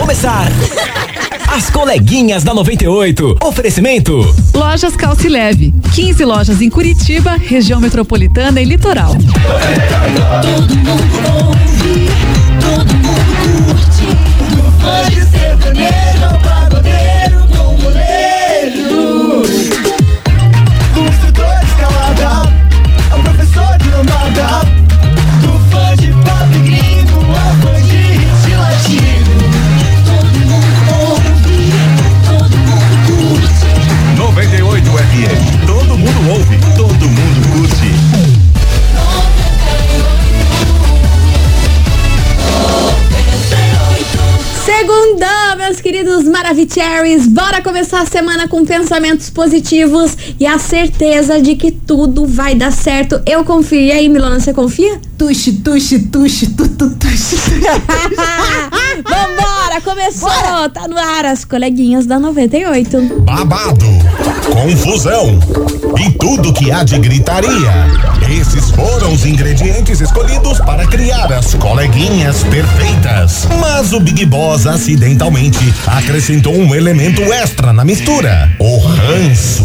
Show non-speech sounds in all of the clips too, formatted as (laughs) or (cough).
começar. As coleguinhas da 98. Oferecimento. Lojas Calce Leve. 15 lojas em Curitiba, região metropolitana e litoral. Todo mundo ouve, todo mundo curte. Pode ser meus queridos Maravicheries. Bora começar a semana com pensamentos positivos e a certeza de que tudo vai dar certo. Eu confio. E aí, Milona, você confia? Tuxe, tuxe, tuxe, tu, tu, tuxe. (laughs) Vambora, começou! Tá no ar as coleguinhas da 98. Babado, confusão e tudo que há de gritaria. Esses foram os ingredientes escolhidos para criar as coleguinhas perfeitas. Mas o Big Boss acidentalmente acrescentou um elemento extra na mistura: o ranço.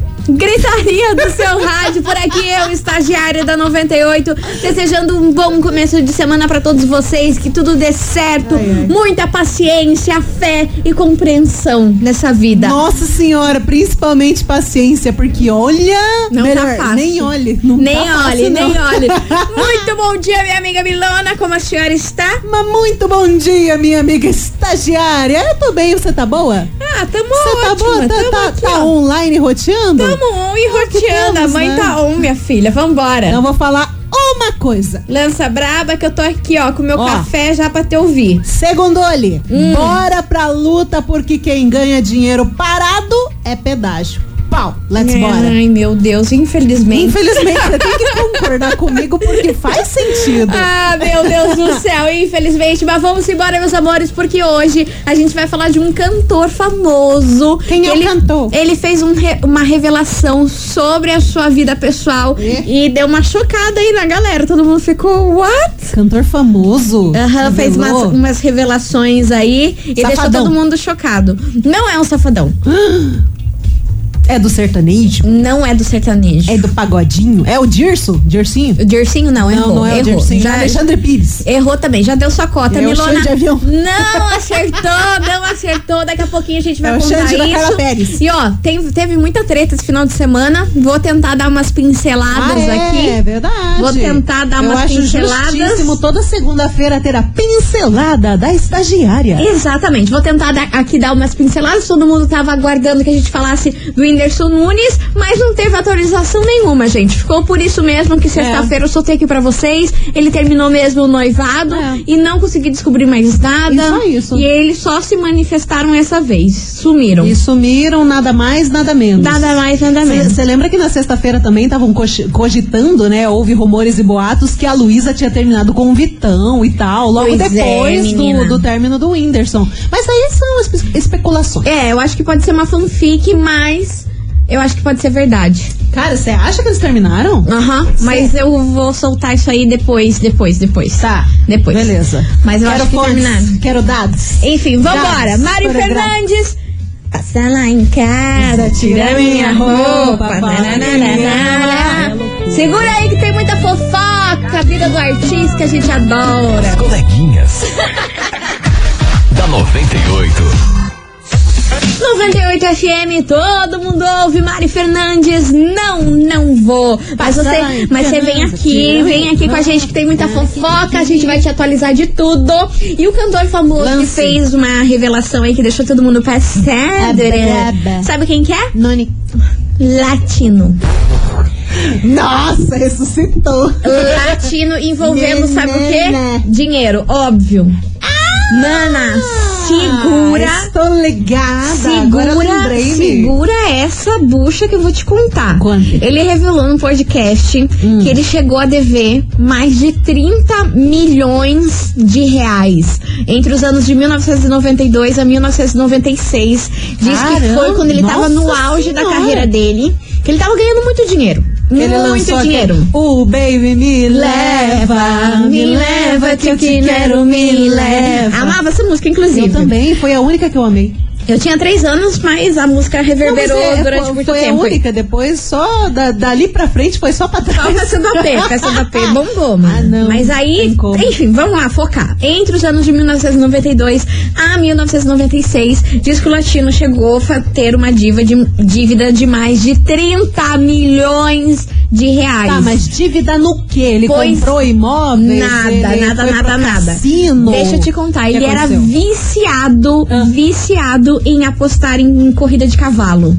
Gritaria do seu rádio, por aqui eu, estagiária da 98, desejando um bom começo de semana para todos vocês, que tudo dê certo, muita paciência, fé e compreensão nessa vida. Nossa senhora, principalmente paciência, porque olha. Não tá fácil. Nem olhe. Não nem tá fácil, olhe, não. nem olhe. Muito bom dia, minha amiga Milona, como a senhora está? Mas muito bom dia, minha amiga estagiária. Eu tô bem, você tá boa? Ah, tamo Você tá ótima, boa? Tá, tamo tá- aqui, tá online roteando? Tamo on e roteando, a mãe né? tá on, minha filha, vambora. Então eu vou falar uma coisa. Lança braba que eu tô aqui, ó, com meu Ó. café já pra te ouvir. Segundo olhe, Hum. bora pra luta porque quem ganha dinheiro parado é pedágio. Pau, let's bora. Ai, meu Deus, infelizmente. Infelizmente, você tem que concordar comigo porque faz sentido. Ah, meu Deus do céu, infelizmente. Mas vamos embora, meus amores, porque hoje a gente vai falar de um cantor famoso. Quem é o ele, cantor? Ele fez um re- uma revelação sobre a sua vida pessoal E? e deu uma chocada aí na galera. Todo mundo ficou, what? Cantor famoso. Aham, fez umas, umas revelações aí e deixou Safadão. todo mundo chocado. Não é um safadão. (gasps) É do sertanejo? Não é do sertanejo. É do pagodinho? É o Dirso? Dircinho? O Dircinho não, errou. não, não é o errou. Dircinho. Já, é Alexandre Pires. Errou também, já deu sua cota, É Milona. De avião. Não acertou, não acertou. Daqui a pouquinho a gente vai É contar da isso. Carla Pérez. E ó, tem- teve muita treta esse final de semana. Vou tentar dar umas pinceladas Ah, é, aqui. é verdade. Vou tentar dar Eu umas acho pinceladas. justíssimo toda segunda-feira ter a pincelada da estagiária. Exatamente, vou tentar dar- aqui dar umas pinceladas. Todo mundo tava aguardando que a gente falasse do Whindersson Nunes, mas não teve atualização nenhuma, gente. Ficou por isso mesmo que sexta-feira eu soltei aqui pra vocês. Ele terminou mesmo o noivado É. e não consegui descobrir mais nada. E só isso. E eles só se manifestaram essa vez. Sumiram. E sumiram, nada mais, nada menos. Nada mais, nada menos. Você lembra que na sexta-feira também estavam cogi- cogitando, né? Houve rumores e boatos que a Luísa tinha terminado com o Vitão e tal, logo Pois é, depois do, do término do Whindersson. Mas aí são espe- especulações. É, eu acho que pode ser uma fanfic, mas eu acho que pode ser verdade. Cara, você acha que eles terminaram? Aham, mas eu vou soltar isso aí depois, depois, depois. Tá. Depois. Beleza. Mas eu Quero acho que fontes, terminaram. Quero dados. Enfim, vambora. Dados, Mari coreografia. Fernandes. Passa lá em casa, tira minha roupa. nananana. Segura aí que tem muita fofoca, a vida do artista que a gente adora. Coleguinhas. (laughs) da 98. 98 FM, todo mundo ouve. Mari Fernandes, não, não vou. Mas você, mas você vem aqui, vem aqui com a gente que tem muita fofoca, a gente vai te atualizar de tudo. E o cantor famoso que Lance. fez uma revelação aí que deixou todo mundo passado. Sabe quem que é? Noni. Latino. Nossa, ressuscitou. Latino envolvendo, sabe o quê? Dinheiro, óbvio. Mana, segura. Ah, estou ligada. Segura, segura essa bucha que eu vou te contar. Conte. Ele revelou no podcast Hum. que ele chegou a dever mais de 30 milhões de reais entre os anos de 1992 a 1996. Diz que Caramba, foi quando ele tava no auge da senhora. carreira dele, que ele tava ganhando muito dinheiro. Ele muito dinheiro. O baby me leva, me leva que eu te quero, me leva. Amava essa música, inclusive. Eu também, foi a única que eu amei. Eu tinha três anos, mas a música reverberou Não, é, durante foi, muito foi tempo. a única, depois só da- dali pra frente foi só pra Só trás. festa do AP, festa do AP bombou, mano. Ah, não, Mas aí, enfim, vamos lá, focar. Entre os anos de 1992 a 1996, diz que o latino chegou a ter uma diva de, dívida de mais de 30 milhões de reais. Tá, mas dívida no quê? Ele Pois comprou imóveis? Nada, nada, foi nada, nada. Cassino? Deixa eu te contar, ele era aconteceu? viciado, Ah. viciado em apostar em corrida de cavalo.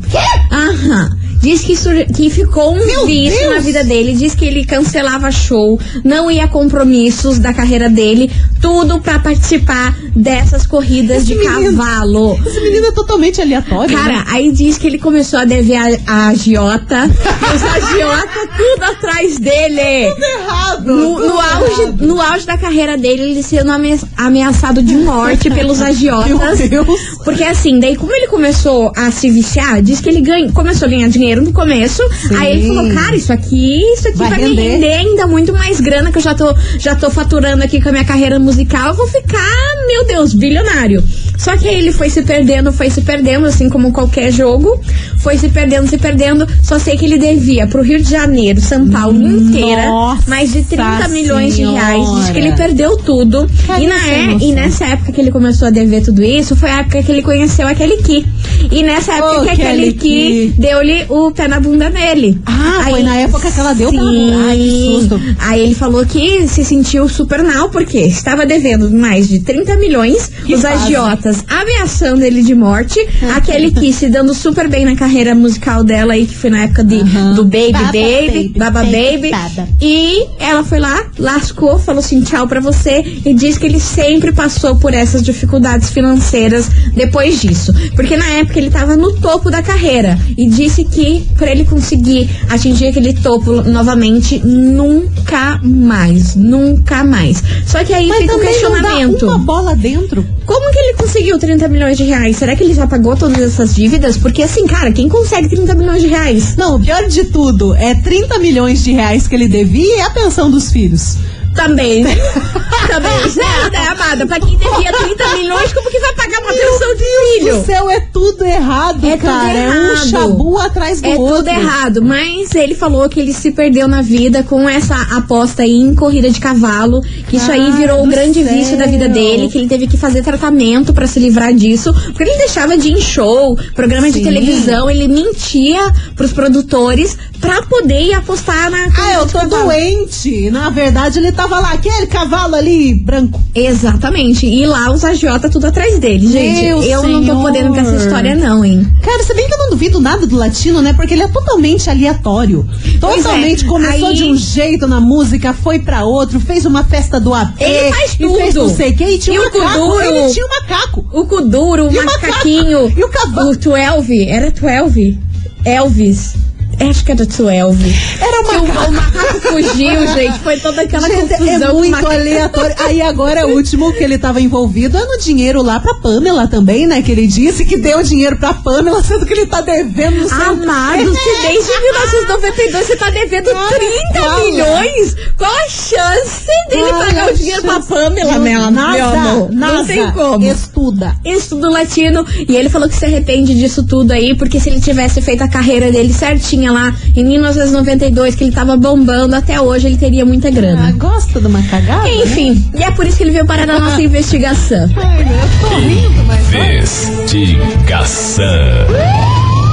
Aham. Diz que, que ficou um Meu vício Deus! na vida dele. Diz que ele cancelava show, não ia a compromissos da carreira dele, tudo pra participar dessas corridas de menino- cavalo. Esse menino é totalmente aleatório. Cara, né? aí diz que ele começou a dever a, a agiota. (laughs) os agiota tudo atrás dele. errado. No, tudo no auge, errado. no auge da carreira dele, ele sendo ame- ameaçado de morte pelos (laughs) agiotas. Meu Deus. Porque assim, daí como ele começou a se viciar, diz que ele ganha, começou a ganhar dinheiro no começo. Sim. Aí ele falou, cara, isso aqui, isso aqui Vai vai, me render. render ainda muito mais grana que eu já tô, já tô faturando aqui com a minha carreira musical. Eu vou ficar, meu Deus, bilionário. Só que aí ele foi se perdendo, foi se perdendo, assim como qualquer jogo. Foi se perdendo, se perdendo. Só sei que ele devia pro Rio de Janeiro, São Paulo inteira, Nossa mais de 30 milhões de reais. Diz que ele Senhora. perdeu tudo. E, na é, e nessa época que ele começou a dever tudo isso, foi a época que ele conheceu aquele Ki. E nessa época Ô, que aquele Ki. deu-lhe o pé na bunda dele. Ah, foi na época que ela deu o pé na bunda. Ai, que Sim. susto. Aí ele falou que se sentiu super mal, porque estava devendo mais de 30 milhões, Que os fase. agiotas ameaçando ele de morte, aquele que se dando super bem na carreira musical dela aí, que foi na época de, Aham. do Baby Baba Baby, Baby, Baba Baby. Baba. E ela foi lá, lascou, falou assim, tchau pra você, e disse que ele sempre passou por essas dificuldades financeiras depois disso. Porque na época ele tava no topo da carreira, e disse que pra ele conseguir atingir aquele topo novamente, nunca mais, nunca mais. Só que aí Mas fica o também não dá questionamento. uma bola dentro. Como que ele conseguiu 30 milhões de reais? Será que ele já pagou todas essas dívidas? Porque assim, cara, quem consegue 30 milhões de reais? Não, o pior de tudo é 30 milhões de reais que ele devia e a pensão dos filhos. Também. (laughs) Também. Certo, é, amada. Pra quem devia 30 milhões, como que vai pagar uma pensão de O filho? céu é tudo errado, É tudo cara. É um errado. chabu atrás do É outro. tudo errado, mas ele falou que ele se perdeu na vida com essa aposta aí em corrida de cavalo, que isso aí Ai, virou o grande céu. vício da vida dele, que ele teve que fazer tratamento pra se livrar disso, porque ele deixava de ir em show, programa de Sim. televisão, ele mentia pros produtores pra poder ir apostar na Ah, eu tô cavalo. doente. Na verdade, ele tava lá, aquele cavalo ali, branco. Exatamente. E lá os agiota tudo atrás dele, gente. Meu eu não tô senhor. podendo com essa história, não, hein? Cara, se bem que eu não duvido nada do latino, né? Porque ele é totalmente aleatório. Pois Totalmente é, começou aí- de um jeito na música, foi pra outro, fez uma festa do AP. Ele faz E fez tudo. não sei o que, e tinha E um o macaco. Kuduro? Ele tinha um macaco. O Kuduro, o o macaquinho. E o cavalo? O 12. Era 12? Elvis. Acho que era 12. Era Que o, macaco. o macaco fugiu, (laughs) gente. Foi toda aquela Gente, confusão. é com o muito macaco. aleatório. Aí agora o último que ele tava envolvido é no dinheiro lá pra Pamela também, né? Que ele disse que deu dinheiro pra Pamela, sendo que ele tá devendo. Amado, se desde 1992 você tá devendo Cara, 30 fala. milhões, qual a chance dele Qual pagar o dinheiro pra chance? Pamela, Não, meu, nada, meu amor? Nada. Não tem como. Estuda. estudo latino e ele falou que se arrepende disso tudo aí, porque se ele tivesse feito a carreira dele certinha lá em 1992, que ele tava bombando, até hoje ele teria muita Ah, grana. gosta de uma cagada? né? Enfim, e é por isso que ele veio parar na nossa (laughs) investigação. Ai, eu tô rindo, mas. Investigação.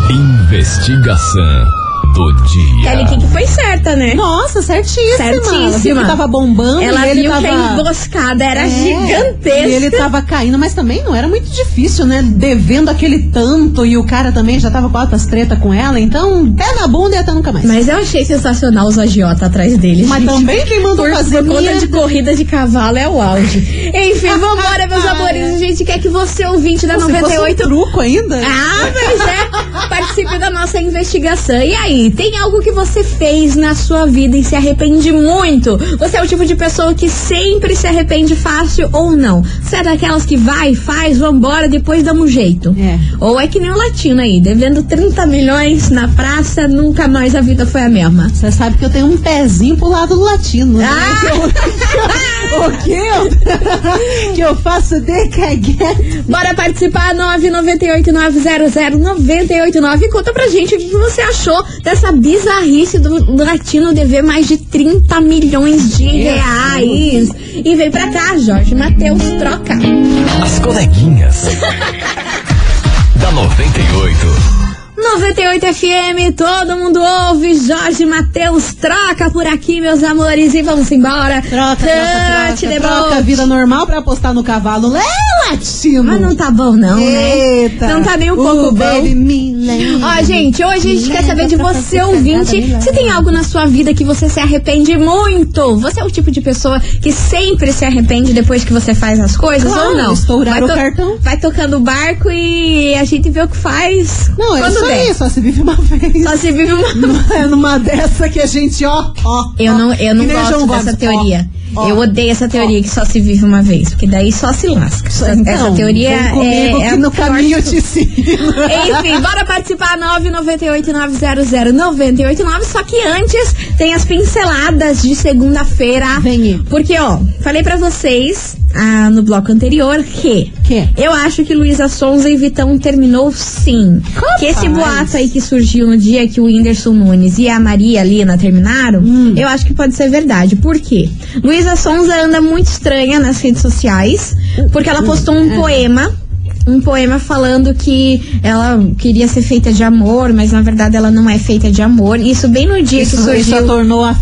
Investigação do dia. Kelly Kink foi certa, né? Nossa, certíssima. Certíssima. Ela viu que tava bombando Ela e ele viu tava... que a emboscada era É, gigantesca. E ele tava caindo, mas também não era muito difícil, né? Devendo aquele tanto e o cara também já tava com altas treta com ela, então pé na bunda e até nunca mais. Mas eu achei sensacional os agiota atrás dele. Mas gente. também quem mandou Por, fazer por conta de corrida de cavalo é o auge. Enfim, (laughs) vambora, meus amores. A gente quer que você, ouvinte da Se fosse um 98, truco ainda. Ah, pois é. Participe da nossa investigação. E aí, tem algo que você fez na sua vida e se arrepende muito? Você é o tipo de pessoa que sempre se arrepende fácil ou não? Você é daquelas que vai, faz, vambora, depois dá um jeito? É. Ou é que nem o latino aí, devendo 30 milhões na praça, nunca mais a vida foi a mesma. Você sabe que eu tenho um pezinho pro lado do latino, né? Ah! Eu- o que eu, (laughs) (laughs) que eu faço de caguete. Bora participar, 998-900-989. Conta pra gente o que você achou dessa bizarrice do, do latino dever mais de 30 milhões de reais. E vem pra cá, Jorge Matheus, troca. As coleguinhas. (laughs) da 98. 98 FM, todo mundo ouve. Jorge Matheus, troca por aqui, meus amores, e vamos embora. Troca, troca, troca, troca a vida normal pra apostar no cavalo. É latino. Mas não tá bom, não, Eita. né? Não tá nem um pouco bom. baby, lembra. Ó, gente, hoje a gente quer saber de você, ouvinte, se tem algo na sua vida que você se arrepende muito. Você é o tipo de pessoa que sempre se arrepende depois que você faz as coisas Claro, ou não? estourar vai o cartão. Vai tocando o barco e a gente vê o que faz. Não, é aí, só se vive uma vez. Só se vive uma. Não (laughs) é numa dessa que a gente, ó, ó. Eu ó, não, eu não gosto dessa teoria. ó, ó. eu odeio essa teoria que só se vive uma vez, porque daí só se lasca. Essa- Então, essa teoria é, é no caminho de ensino. (laughs) Enfim, bora participar 998-900-989. Só que antes tem as pinceladas de segunda-feira. Vem. Porque, ó, falei pra vocês ah, no bloco anterior que. Que? Eu acho que Luísa Sonza e Vitão terminou sim. Capaz. Que esse boato aí que surgiu no dia que o Whindersson Nunes e a Maria Lina terminaram, Hum. eu acho que pode ser verdade. Por quê? Luísa Sonza anda muito estranha nas redes sociais, porque ela postou um poema. Um poema falando que ela queria ser feita de amor, mas na verdade ela não é feita de amor. Isso bem no dia que Isso, surgiu. isso a tornou, a,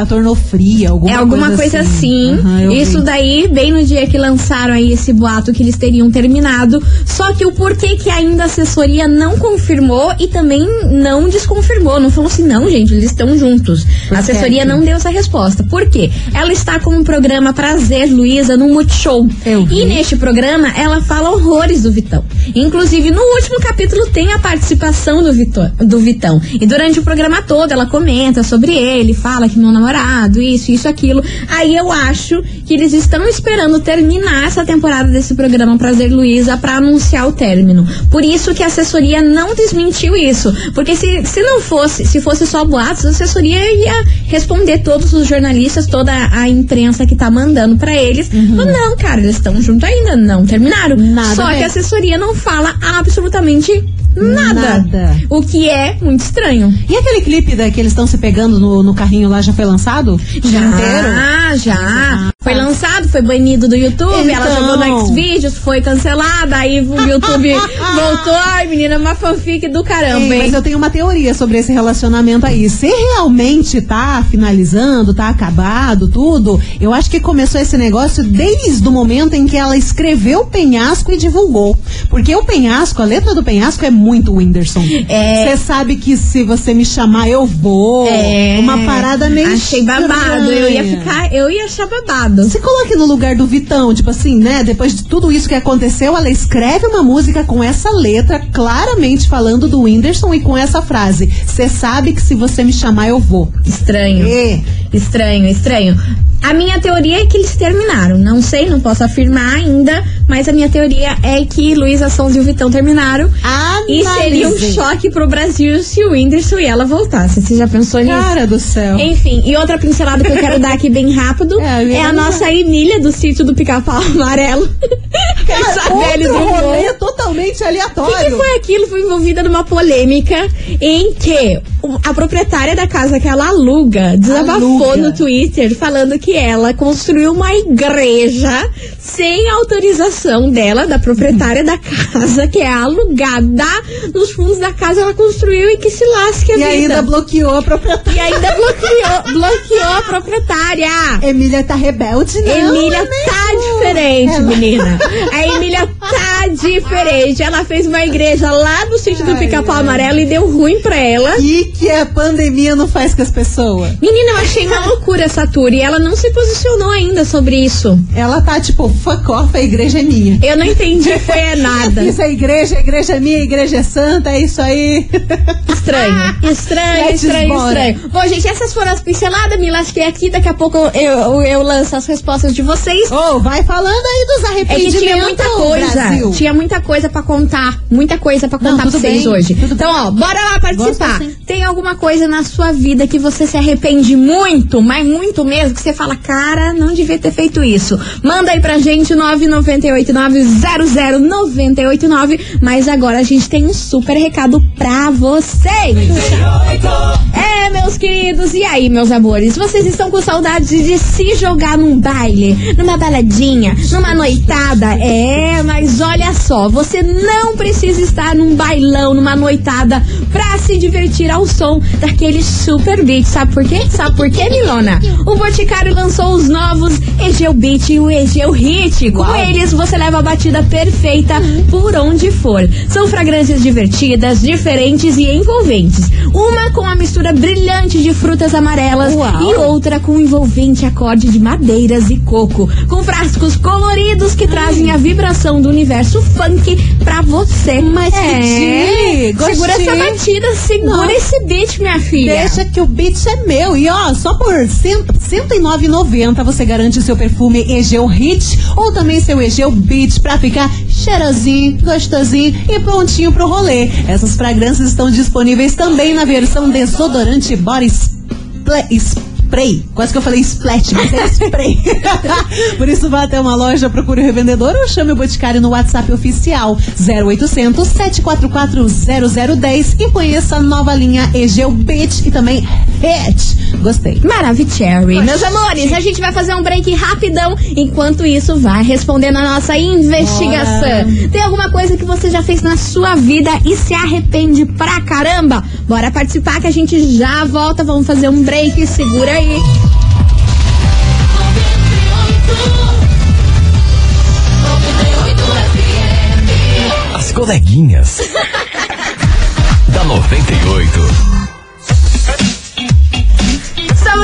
a tornou fria, alguma É alguma coisa, assim. Aham, eu Isso vi. daí, bem no dia que lançaram aí esse boato que eles teriam terminado. Só que o porquê que ainda a assessoria não confirmou e também não desconfirmou. Não falou assim, não, gente, eles estão juntos. Por a assessoria quê? não deu essa resposta. Por quê? Ela está com um programa Prazer Luísa no Multishow. Eu vi. E neste programa ela fala horrores do Vitão. Inclusive, no último capítulo tem a participação do, Vitor, do Vitão. E durante o programa todo ela comenta sobre ele, fala que meu namorado, isso, isso, aquilo. Aí eu acho que eles estão esperando terminar essa temporada desse programa Prazer Luísa pra anunciar o término. Por isso que a assessoria não desmentiu isso. Porque se, se não fosse, se fosse só boatos, a assessoria ia responder todos os jornalistas, toda a imprensa que tá mandando pra eles. Mas não, cara, eles estão juntos ainda, não terminaram. Uhum. Nada só a que. A assessoria não fala absolutamente nada. Nada. O que é muito estranho. E aquele clipe da, que eles estão se pegando no, no carrinho lá já foi lançado? Inteiro? Já, já. Foi lançado, foi banido do YouTube, ela Então. jogou no Xvideos, foi cancelada, aí o YouTube (laughs) voltou. Ai, menina, uma fanfic do caramba, Ei, hein? mas eu tenho uma teoria sobre esse relacionamento aí. Se realmente tá finalizando, tá acabado, tudo, eu acho que começou esse negócio desde o momento em que ela escreveu o penhasco e divulgou. Porque o penhasco, a letra do penhasco é muito Whindersson. É. Você sabe que se você me chamar, eu vou. É, Uma parada meio. Achei babado. Eu ia estranha. ficar, eu ia achar babado. Se coloque no lugar do Vitão, tipo assim, né? Depois de tudo isso que aconteceu, ela escreve uma música com essa letra, claramente falando do Whindersson e com essa frase: Você sabe que se você me chamar, eu vou. Estranho. É. Estranho, estranho. A minha teoria é que eles terminaram. Não sei, não posso afirmar ainda, mas a minha teoria é que Luísa Sons e o Vitão terminaram. E seria um choque pro Brasil se o Whindersson e ela voltassem. Você já pensou nisso? Cara do céu. Enfim, e outra pincelada que eu quero dar aqui bem rápido (laughs) É, é, a nossa Emília do sítio do Pica-Pau Amarelo. Cara, (laughs) outro do rolê totalmente O que, aleatório. que foi aquilo? Foi envolvida numa polêmica em que a proprietária da casa que ela aluga desabafou Aluga. no Twitter falando que ela construiu uma igreja sem autorização dela, da proprietária da casa, que é alugada nos fundos da casa, ela construiu e que se lasque a E vida. ainda bloqueou a proprietária. E ainda bloqueou, bloqueou a proprietária. Emília tá rebelde, não? Emília amigo. tá diferente, Ela- menina. A Emília tá diferente. Ela fez uma igreja lá no sítio do Pica-Pau. Amarelo e deu ruim pra ela. O que, a pandemia não faz com as pessoas? Menina, eu achei uma loucura essa tour e ela não se posicionou ainda sobre isso. Ela tá tipo, fuck off, a igreja é minha. Eu não entendi, foi é nada. (laughs) Isso é igreja, a igreja é minha, a igreja é santa, é isso aí. Estranho, (laughs) estranho, Let's estranho, bora. estranho. Bom, gente, essas foram as pinceladas. Me lasquei aqui. Daqui a pouco eu, eu lanço as respostas de vocês. Ô, vai falando aí dos É que arrependimentos, tinha muita coisa. Brasil. Tinha muita coisa pra contar. Muita coisa pra Não, contar pra tudo vocês bem, hoje. Então, ó, bora lá participar. Assim. Tem alguma coisa na sua vida que você se arrepende muito, mas muito mesmo, que você fala, cara, não devia ter feito isso. Manda aí pra gente, 998900989. Mas agora a gente tem um super recado pra vocês. É, meus queridos, e aí, meus amores? Vocês estão com saudade de se jogar num baile, numa baladinha, numa noitada? É, mas olha só, você não precisa estar num bailão, numa noitada, pra se divertir ao som daquele super beat. Sabe por quê? Sabe por quê, Milona? O Boticário lançou os novos Egeu Beat e o Egeu Hit. Com eles, você leva a batida perfeita por onde for. São fragrâncias divertidas, diferentes e envolventes. Uma com a mistura brilhante de frutas amarelas Uau. e outra com um envolvente acorde de madeiras e coco. Com frascos coloridos que trazem a vibração do universo funk pra você. Mas que é. dia, Segura essa batida, segura esse beat, minha filha. Deixa que o beat é meu. E ó, só por cento- R$ 109,90 você garante seu perfume Egeu Hit ou também seu Egeu Beat pra ficar cheirosinho, gostosinho e prontinho pro rolê. Essas fragrâncias estão disponíveis também na versão desodorante Body Spla- Spray. Quase que eu falei splash, mas é spray. (laughs) Por isso vá até uma loja, procure o revendedor ou chame o Boticário no WhatsApp oficial 0800 744 0010 e conheça a nova linha Egeu Beat e também Hit. Gostei. Maravicherry. Meus amores, a gente vai fazer um break rapidão. Enquanto isso, vai responder na nossa investigação. Tem alguma coisa que você já fez na sua vida e se arrepende pra caramba? Bora participar que a gente já volta. Vamos fazer um break. Segura aí. As coleguinhas. (laughs) da 98.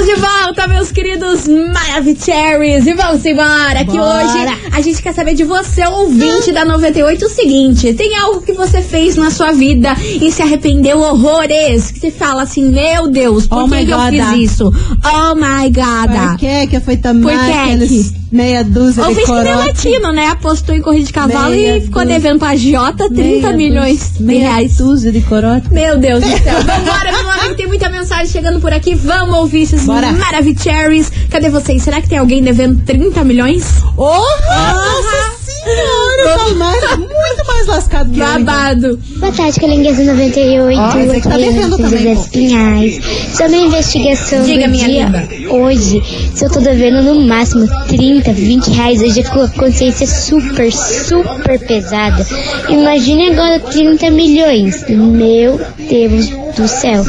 Estamos de volta, meus queridos Maravicheries. E vamos embora, que Bora. hoje a gente quer saber de você, ouvinte da 98, o seguinte: tem algo que você fez na sua vida e se arrependeu horrores? Que você fala assim, meu Deus, por Oh que, que eu fiz isso? Oh my God. Por que que foi também que aqueles que? meia dúzia Ouvinte de que corote? latino, né? Apostou em corrida de cavalo Meia e ficou devendo pra Jota 30 Meia milhões de meia reais. dúzia de corote. Meu Deus do céu. (laughs) Vambora, Tem muita mensagem chegando por aqui. Vamos ouvir esses. Maravicheries. Cadê vocês? Será que tem alguém devendo 30 milhões? Oh, nossa senhora, tá mais, muito mais lascado que. Babado. Boa tarde, Calengueza 98. Ó, esse aqui tá devendo também, José pô. Pinhais. Sobre a investigação Diga, do minha dia linda. hoje, se eu tô devendo no máximo 30, 20 reais, eu fico com a consciência super, super pesada. Imagine agora 30 milhões. Meu Deus do céu.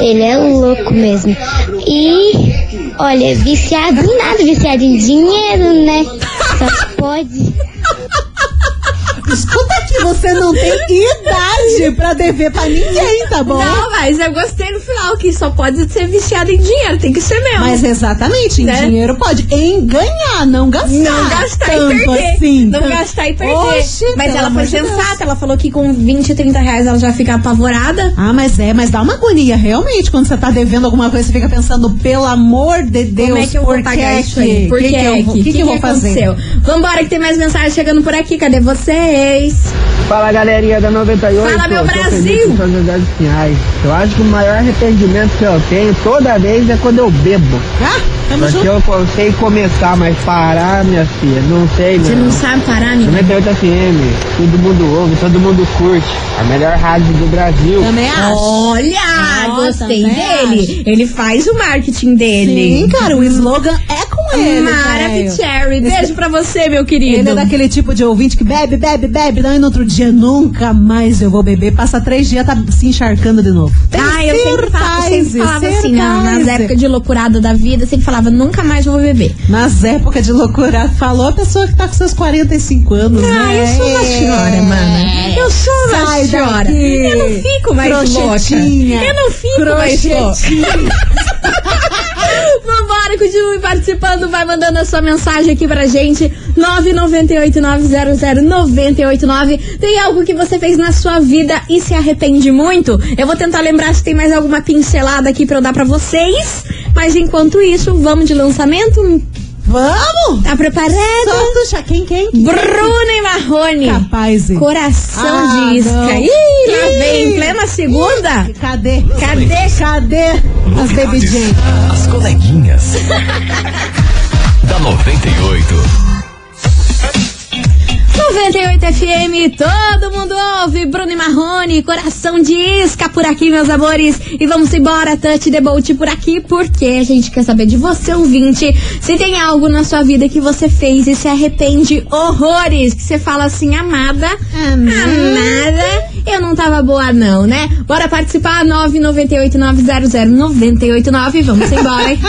Ele é louco mesmo. E, olha, viciado em nada, viciado em dinheiro, né? Só pode. Escuta aqui, você não tem idade pra dever pra ninguém, tá bom? Não, mas eu gostei no final que só pode ser viciado em dinheiro. Tem que ser mesmo. Mas exatamente, em Né? dinheiro pode. Em ganhar, não gastar. Não gastar tanto e perder. Assim, não gastar e perder. Oxe, mas ela foi de Deus. sensata. Ela falou que com 20, 30 reais ela já fica apavorada. Ah, mas é, mas dá uma agonia, realmente, quando você tá devendo alguma coisa, você fica pensando, pelo amor de Deus, Como é que eu vou pagar que isso aí? Por que, que, que eu, que, que, que eu vou fazer? aconteceu? Vambora que tem mais mensagem chegando por aqui. Cadê vocês? Fala galerinha da 98. Fala, meu Brasil. Eu acho que o maior arrependimento que eu tenho toda vez é quando eu bebo. Ah, tamo Porque junto. eu eu sei começar, mas parar, minha filha, não sei, Você não. não sabe parar, amigo? 98 FM, todo mundo ouve, todo mundo curte. A melhor rádio do Brasil. Também acho. Olha, gostei dele. Ele faz o marketing dele. Sim, cara, o slogan é com ele. Beijo pra você, meu querido. Ele é daquele tipo de ouvinte que bebe, bebe, bebe, daí no outro dia nunca mais eu vou beber. Passa três dias, tá se encharcando de novo. Tem Ah, eu sempre, falo, sempre falava assim, na- nas épocas de loucurada da vida, sempre falava, nunca mais vou beber. Nas épocas de loucura, falou a pessoa que tá com seus 45 anos, Ah, né? eu sou uma senhora, mana. Eu sou uma Sai senhora. daqui. Eu não fico mais louca. Eu não fico mais louca. (laughs) (laughs) Vambora, continue participando, vai mandando a sua mensagem aqui pra gente. 998900989. Tem algo que você fez na sua vida e se arrepende muito? Eu vou tentar lembrar se tem mais alguma pincelada aqui pra eu dar pra vocês. Mas enquanto isso, vamos de lançamento? Vamos! Tá preparado? Solta, quem, quem? quem? Bruno e Marrone. Capaz, hein? Coração Ah, de isca. não. Ih, lá Ih. vem, plena segunda. Ih, Cadê? Cadê? Cadê as Baby? As coleguinhas. (laughs) da 98. 98 FM, todo mundo ouve. Bruno e Marrone, coração de isca por aqui, meus amores. E vamos embora, Touch the Boat por aqui, porque a gente quer saber de você, ouvinte, se tem algo na sua vida que você fez e se arrepende horrores. Que você fala assim, amada, amada, eu não tava boa não, né? Bora participar, 998-900-989. Vamos embora, hein? (laughs)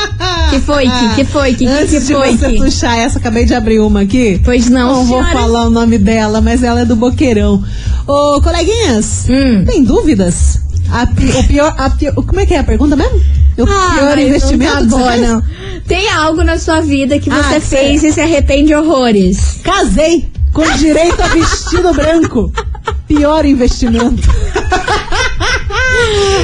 Que foi, que, que foi, que, que, que Antes de foi, você que? puxar essa, acabei de abrir uma aqui. Pois não, Não vou senhora. falar o nome dela, mas ela é do Boqueirão. Ô, coleguinhas, Hum. tem dúvidas? A o pior, a como é que é a pergunta mesmo? O Ah, pior investimento Não tá bom, não. Tem algo na sua vida que Ah, você que fez e se arrepende horrores. Casei com direito a vestido branco. Pior investimento. (laughs)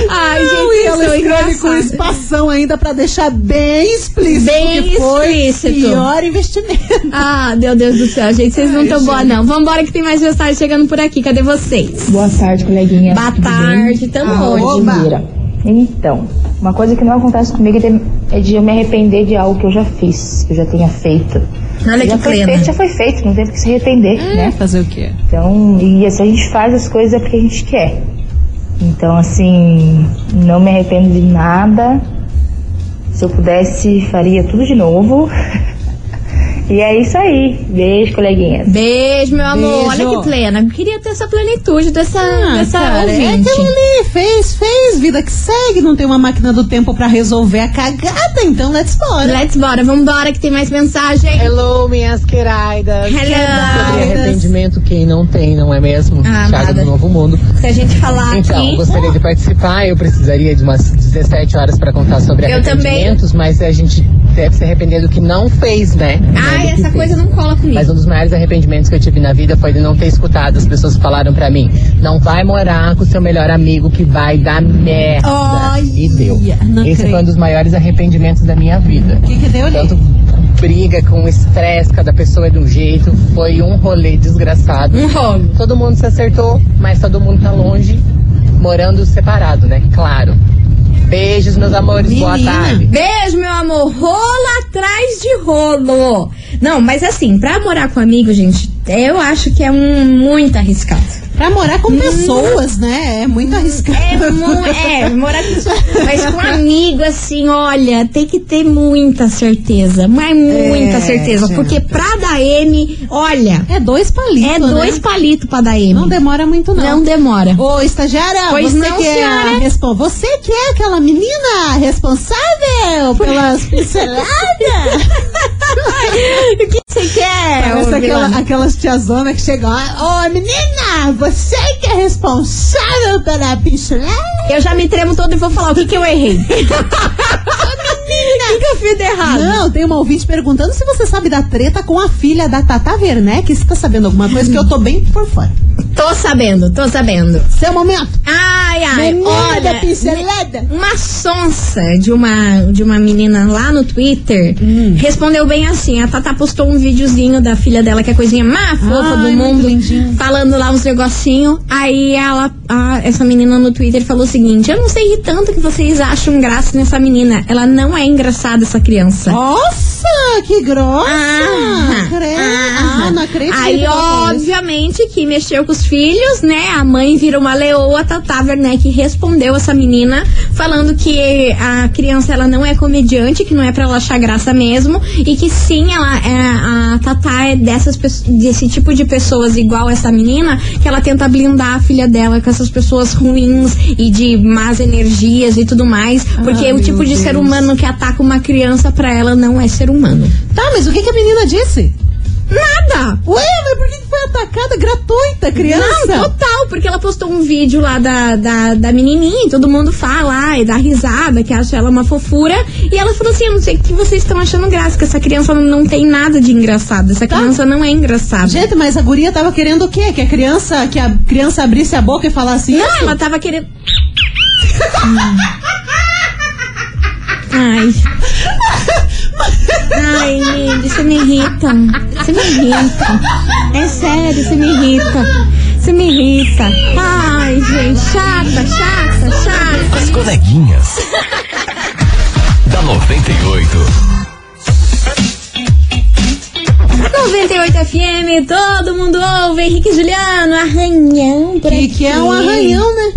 Ai, Não, gente, e ela isso é escreve com engraçado. espação ainda pra deixar bem explícito. Bem que foi explícito. Pior investimento. Ah, meu Deus do céu, gente, vocês não estão boa, não. Vambora que tem mais mensagem chegando por aqui. Cadê vocês? Boa tarde, coleguinha. Boa tarde, tamo Ah, hoje. Mira. Então, uma coisa que não acontece comigo é de- é de eu me arrepender de algo que eu já fiz, que eu já tenha feito. Olha já que foi plena. feito, já foi feito, não tem que se arrepender, né? Fazer o quê? Então, e se a gente faz as coisas é porque a gente quer. Então, assim, não me arrependo de nada. Se eu pudesse, faria tudo de novo. (laughs) e é isso aí. Beijo, coleguinhas. Beijo, meu amor. Beijo. Olha que plena. Eu queria ter essa plenitude dessa, Ah, dessa cara, é ouvinte. aquilo ali, fez, fez, vida que segue, não tem uma máquina do tempo pra resolver a cagada, então let's bora. Let's bora, vambora que tem mais mensagem. Hello, minhas queridas. Sobre Hello. arrependimento, quem não tem, não é mesmo? Ah, Thiago do Novo Mundo. Se a gente falar Então, aqui. gostaria de participar. Eu precisaria de umas 17 horas para contar sobre Eu arrependimentos, mas a gente deve se arrepender do que não fez, né? Que essa fez. coisa não cola comigo. Mas um dos maiores arrependimentos que eu tive na vida foi de não ter escutado. As pessoas falaram pra mim: não vai morar com seu melhor amigo que vai dar merda. Olha, e deu. Esse creio. foi um dos maiores arrependimentos da minha vida. O que que deu ali? Tanto briga, com estresse, cada pessoa é de um jeito. Foi um rolê desgraçado. Um rolo. Todo mundo se acertou, mas todo mundo tá longe, morando separado, né? Claro. Beijos, meus amores. Boa Menina. tarde. Beijo, meu amor. Rolo atrás de rolo. Não, mas assim, pra morar com amigo, gente, eu acho que é um muito arriscado. Pra morar com pessoas, né? É muito arriscado. É, é, morar com Mas com (laughs) amigo, assim, olha, tem que ter muita certeza. Mas muita É, certeza. gente. Porque pra dar M, olha, É dois palitos, é dois né? palitos pra dar M. Não demora muito, não. Não demora. Ô, estagiária, Pois você não, que é Você que é aquela menina responsável pelas pinceladas? (laughs) que você quer? Parece aquela, aquelas tiazonas que chegam. Ô, menina, você que é responsável pela pincelada? Eu já me tremo todo e vou falar o que, que eu errei. (laughs) O que, que eu fiz de errado? Não, tem uma ouvinte perguntando se você sabe da treta com a filha da Tata Werneck. Você tá sabendo alguma coisa que eu tô bem por fora. Tô sabendo, tô sabendo. Seu momento. Ai, ai, Menina olha, da pincelada. uma sonsa de uma, de uma menina lá no Twitter Hum. respondeu bem assim. A Tata postou um videozinho da filha dela, que é a coisinha mais fofa Ai, do mundo, falando lá uns negocinhos. Aí ela, a- essa menina no Twitter falou o seguinte: Eu não sei de tanto que vocês acham graça nessa menina. Ela não é engraçada, essa criança. Nossa, que grossa! Ah, Cre- ah. ah, não acredito. Aí, obviamente, que mexeu com os filhos, né? A mãe virou uma leoa, Tata Werneck respondeu essa menina, falando que a criança ela não é comediante, que não é pra ela achar graça mesmo, e que sim, ela é, a Tata é dessas, desse tipo de pessoas igual essa menina, que ela tenta blindar a filha dela com essas pessoas ruins e de más energias e tudo mais, porque Ah, o tipo de ser humano que ataca uma criança pra ela não é ser humano. Tá, mas o que, que a menina disse? Nada! Ué, mas por que foi atacada gratuita, criança? Não, total, porque ela postou um vídeo lá da, da, da menininha e todo mundo fala ai, e dá risada, que acha ela uma fofura. E ela falou assim: Eu não sei o que vocês estão achando graça, que essa criança não, não tem nada de engraçado. Essa Tá. criança não é engraçada. Gente, mas a guria tava querendo o quê? Que a criança, que a criança abrisse a boca e falasse não, isso? ela tava querendo. (laughs) Ai. (laughs) Ai, Mindy, você me irrita. Você me irrita. É sério, você me irrita. Você me irrita. Ai, gente, chata, chata, chata. As coleguinhas. da 98. 98 FM, todo mundo ouve. Henrique e Juliano, arranhão por Que, aqui. que é um arranhão, né?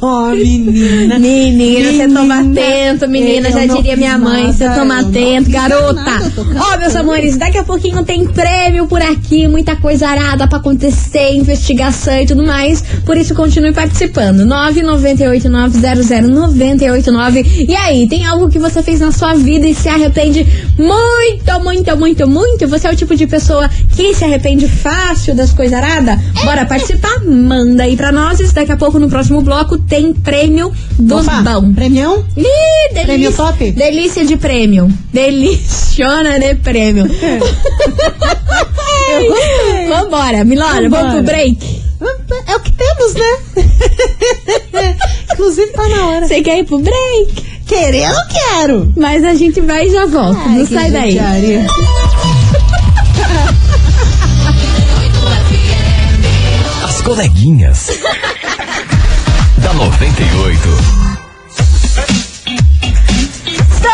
Oh, (laughs) menina. Menina, você toma Menina, atento, menina, já diria minha mãe, você toma atento, garota. Ó, meus cantando. amores, daqui a pouquinho tem prêmio por aqui, muita coisa arada pra acontecer, investigação e tudo mais. Por isso, continue participando. 998900989. E aí, tem algo que você fez na sua vida e se arrepende muito, muito, muito, muito? Você é o tipo de pessoa que se arrepende fácil das coisas aradas? Bora participar? Manda aí pra nós. Daqui a pouco, no próximo bloco, tem prêmio dos Opa, bons. Premião? Ih, delícia. Prêmio top? Delícia de prêmio. Deliciona de prêmio. (laughs) Eu gostei. Vambora, Milona, vamos pro break. É o que temos, né? (laughs) Inclusive tá na hora. Você quer ir pro break? Querer, eu não quero. Mas a gente vai e já volta. Ai, Não que sai daí. As coleguinhas. da 98.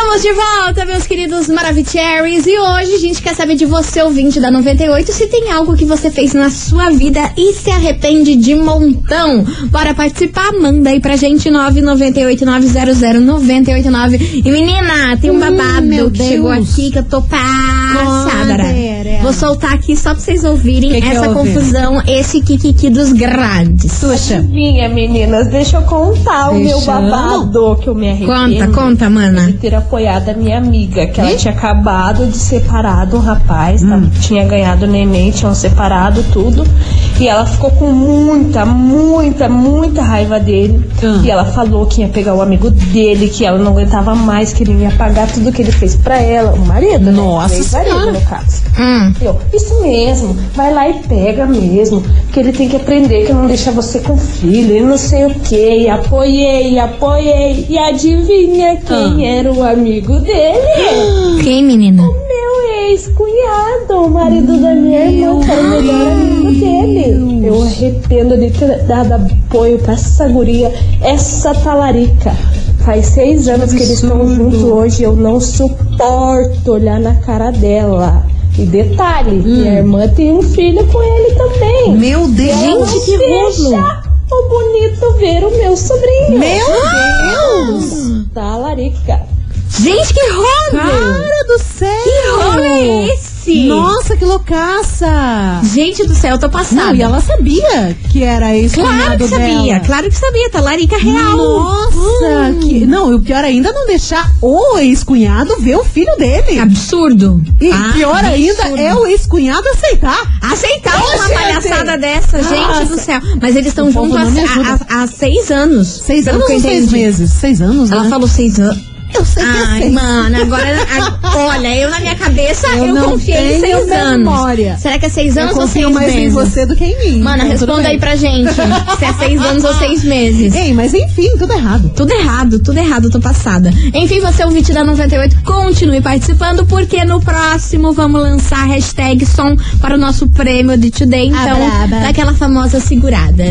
Estamos de volta, meus queridos Maravicheries. E hoje a gente quer saber de você, ouvinte da 98, se tem algo que você fez na sua vida e se arrepende de montão. Bora participar? Manda aí pra gente 998-900-989. E menina, tem um Hum, babado meu que Deus. chegou aqui que eu tô passada. Vou soltar aqui só pra vocês ouvirem Que que essa houve? confusão, esse kikiki dos grandes. Tuxa. Minha meninas, deixa eu contar o meu Deixa. babado que eu me arrependo. Conta, conta, mana. De ter apoiado a minha amiga, que ela tinha acabado de separar de um rapaz, tá? Hum. tinha ganhado neném, tinham separado tudo. E ela ficou com muita, muita, muita raiva dele. Ah. E ela falou que ia pegar o amigo dele, que ela não aguentava mais, que ele ia pagar tudo que ele fez pra ela, o marido, Nossa né? O Senhora. no caso. Hum. Eu, isso mesmo, vai lá e pega mesmo, que ele tem que aprender que não deixa você com filho, e não sei o que, e apoiei, apoiei, e adivinha quem era o amigo dele? Quem, menina? Meu ex-cunhado, o marido da minha irmã, que era o melhor amigo dele. Eu arrependo de ter dado apoio pra essa guria, essa talarica. Faz seis anos que eles estão juntos hoje, eu não suporto olhar na cara dela. E detalhe, minha irmã tem um filho com ele também. Meu Deus. Gente, que deixa o bonito ver o meu sobrinho. Meu Deus. Talarica. Gente, que rolo! Cara do céu. Que rolo é esse? Nossa, que loucaça. Gente do céu, eu tô passada. Não, e ela sabia que era esse Claro que sabia, claro que sabia, tá larica real. Nossa, que... Não, e o pior ainda é não deixar o ex-cunhado ver o filho dele. Absurdo. E Ah, pior ainda absurdo. é o ex-cunhado aceitar. Aceitar uma gente! palhaçada dessa, gente Nossa. do céu. Mas eles estão juntos há, ajuda. há- há seis anos. Seis anos ou seis meses? Seis anos, Ela né? falou seis anos. Eu sei que é Ai, seis. mano, agora. a- olha, eu na minha cabeça eu, Eu não confiei em tenho seis anos. memória. Será que é seis Eu anos ou confio seis mais em meses? você do que em mim. Mana, Então, tudo responda bem. aí pra gente. se é seis (laughs) anos ou seis meses. Ei, mas enfim, tudo errado. Tudo errado, tudo errado, tô passada. Enfim, você ouvinte da 98, continue participando, porque no próximo vamos lançar a hashtag som para o nosso prêmio de Today. Ah, Então, braba. daquela famosa segurada.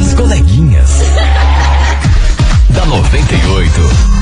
As coleguinhas. (laughs) da 98.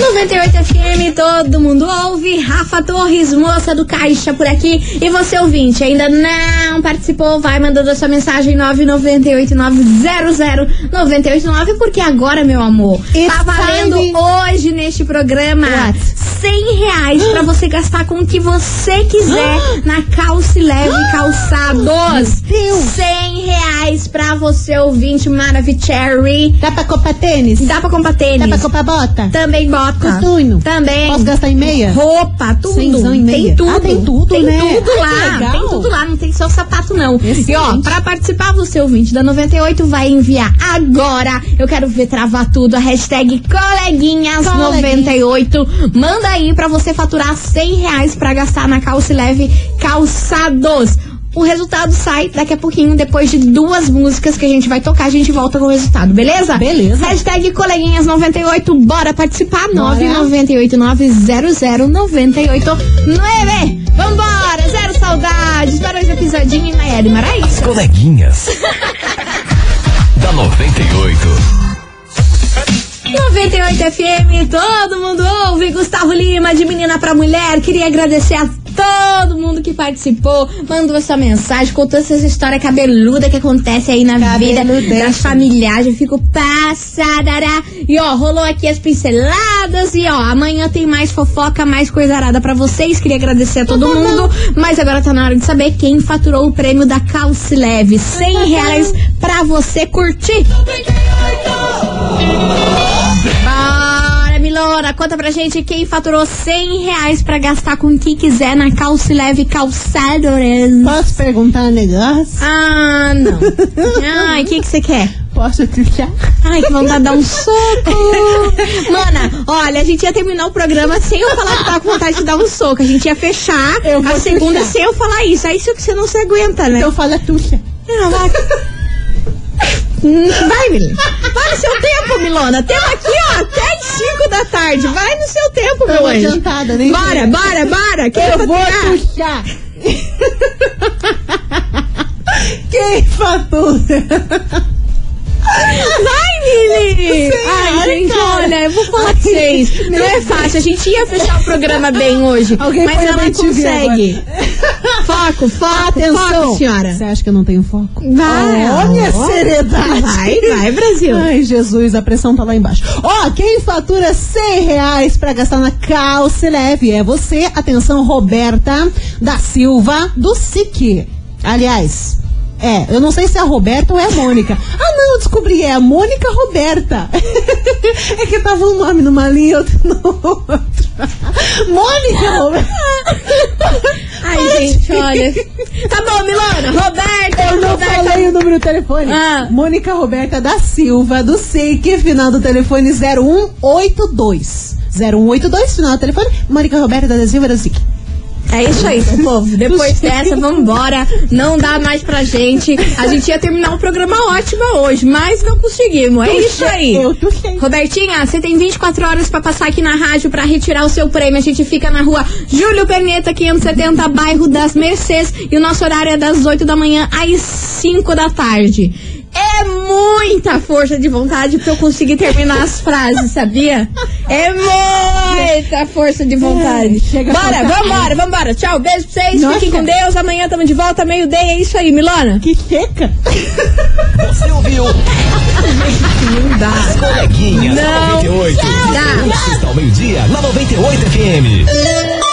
98 FM, todo mundo ouve. Rafa Torres, moça do Caixa por aqui. E você, ouvinte, ainda não participou? Vai mandando a sua mensagem 998900989, porque agora, meu amor, It's tá valendo time. hoje neste programa What? 100 reais pra você gastar com o que você quiser (gasps) na Calce Leve (gasps) Calçados. Meu Deus. 100 reais pra você, ouvinte Maravicherry. Dá pra comprar tênis? Dá pra comprar tênis. Dá pra comprar bota? Também bota. Coturno? Também. Posso gastar em meia? Roupa, tudo. Cenzão meia? Tem tudo. Ah, tem tudo, tem né? tudo lá. legal. Tem tudo lá, não tem só sapato, não. Excelente. E ó, pra participar, você ouvinte da 98 vai enviar agora. Eu quero ver travar tudo. A hashtag coleguinhas98. Manda aí pra você faturar 100 reais pra gastar na Calce Leve Calçados. O resultado sai daqui a pouquinho, depois de duas músicas que a gente vai tocar, a gente volta com o resultado, beleza? Beleza. Hashtag coleguinhas98, bora participar, Bora. 998900889. Vambora, zero saudades, Barões Pisadinha (laughs) e Nayara e Maraísa. As coleguinhas. da 98. 98 FM, todo mundo ouve. Gustavo Lima, de Menina pra Mulher. Queria agradecer a todo mundo que participou, mandou essa mensagem, contou essa história cabeluda que acontece aí na vida familiares. Eu fico passada. E ó, rolou aqui as pinceladas. E ó, amanhã tem mais fofoca, mais coisa arada pra vocês. Queria agradecer a todo mundo. Mas agora tá na hora de saber quem faturou o prêmio da Calce Leve. 100 reais pra você curtir. Bora, Milona, conta pra gente quem faturou 100 reais pra gastar com o que quiser na Calce Leve Calçadores. Posso perguntar um negócio? Ah, não. (laughs) Ai, o que que você quer? Posso chuchar? Ai, que vontade de dar um soco. Mana, olha, a gente ia terminar o programa sem eu falar que tava com vontade de dar um soco. A gente ia fechar Eu a segunda sem eu falar isso. Aí isso que você não se aguenta, né? Então fala tuxa. Não, vai. (laughs) Vai, Milona. Vai no seu tempo, Milona. Temos aqui, ó, até as 5 da tarde. Vai no seu tempo, meu anjo. adiantada, nem Bora, bora, bora. Quem Eu vou puxar. (laughs) Quem fatura? Vai, Mili! Ai, gente, cara. olha, eu vou falar pra vocês. Não é fácil. A gente ia fechar o programa bem hoje, Alguém mas ela consegue. (laughs) Foco, foco, Atenção. foco, senhora. Você acha que eu não tenho foco? Vai. Olha a seriedade. Vai, vai, Brasil. Ai, Jesus, a pressão tá lá embaixo. Ó, quem fatura 100 reais pra gastar na calce leve é você. Atenção, Roberta da Silva, do SIC. Aliás, é, eu não sei se é a Roberta ou é a Mônica. Ah, não, eu descobri, é a Mônica Roberta. (laughs) é que tava um nome numa linha e outro (laughs) no outro. Mônica Roberta. Ai, gente, olha. Tá bom, Milona. Roberta, Eu não Roberta. falei o número do telefone. Ah. Mônica Roberta da Silva, do SEIC, final do telefone 0182. 0182, final do telefone. Mônica Roberta da Silva do SEIC. É isso aí, meu povo. Depois dessa, vambora. Não dá mais pra gente. A gente ia terminar um programa ótimo hoje, mas não conseguimos. É isso aí. Robertinha, você tem 24 horas pra passar aqui na rádio pra retirar o seu prêmio. A gente fica na rua Júlio Perneta, 570, bairro das Mercês. E o nosso horário é das 8 da manhã às 5 da tarde. É muita força de vontade pra eu conseguir terminar as frases, sabia? É muita força de vontade. Ai, chega a Bora, vambora, vambora. Tchau, beijo pra vocês. Nossa. Fiquem com Deus. Amanhã tamo de volta, meio-dia. É isso aí, Milona. Que seca. Você ouviu? Não dá. As coleguinhas Não. 98. Dá. Ao meio-dia na 98 FM.